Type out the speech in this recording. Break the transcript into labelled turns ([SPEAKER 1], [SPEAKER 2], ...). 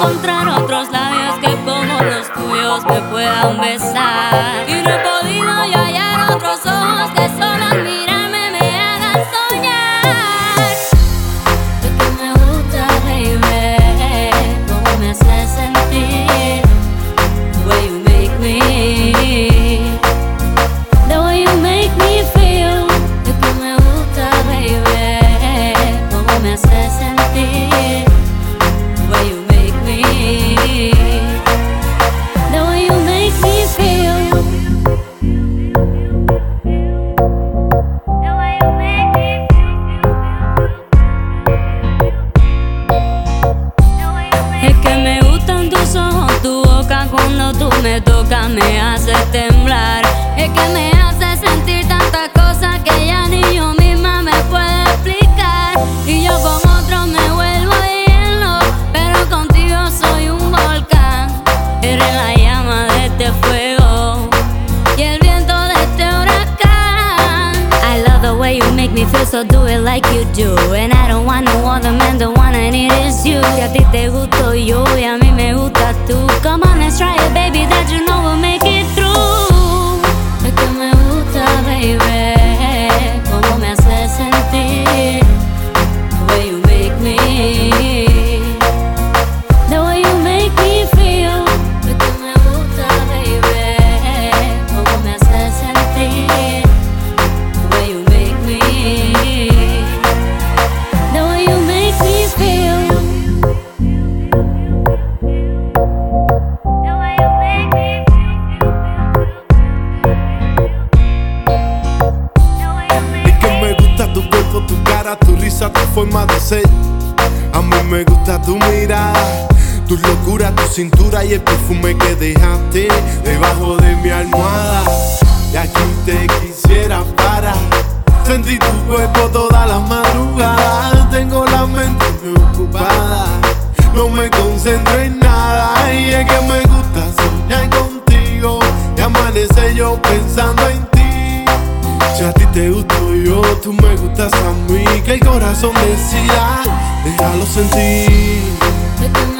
[SPEAKER 1] encontrar otros labios que como los tuyos me puedan besar. Y no he podido yo hallar otros ojos que solo mirarme me hagan soñar. De que me gusta, baby, cómo me haces sentir. The way you make me. The way you make me feel. De que me gusta, baby, cómo me haces sentir. The way you cuando tú me tocas me hace temblar. Es que me hace sentir tantas cosas que ya ni yo misma me puedo explicar. Y yo con otro me vuelvo hielo, pero contigo soy un volcán. Eres la llama de este fuego y el viento de este huracán. I love the way you make me feel, so do it like you do. Man, the one I need is you. Y a ti te gusto yo y a mí me gusta tú. Come on, let's try it, baby, that you know we'll
[SPEAKER 2] cara, tu de ser. A mí me gusta tu mirada, tu locura, tu cintura y el perfume que dejaste debajo de mi almohada. Y aquí te quisiera para sentir tu cuerpo todas las madrugadas. Tengo la mente preocupada, no me concentro en nada. Y es que me gusta soñar contigo y amanecer yo pensando te gusto yo, tú me gustas a mí. Que el corazón decida, déjalo sentir.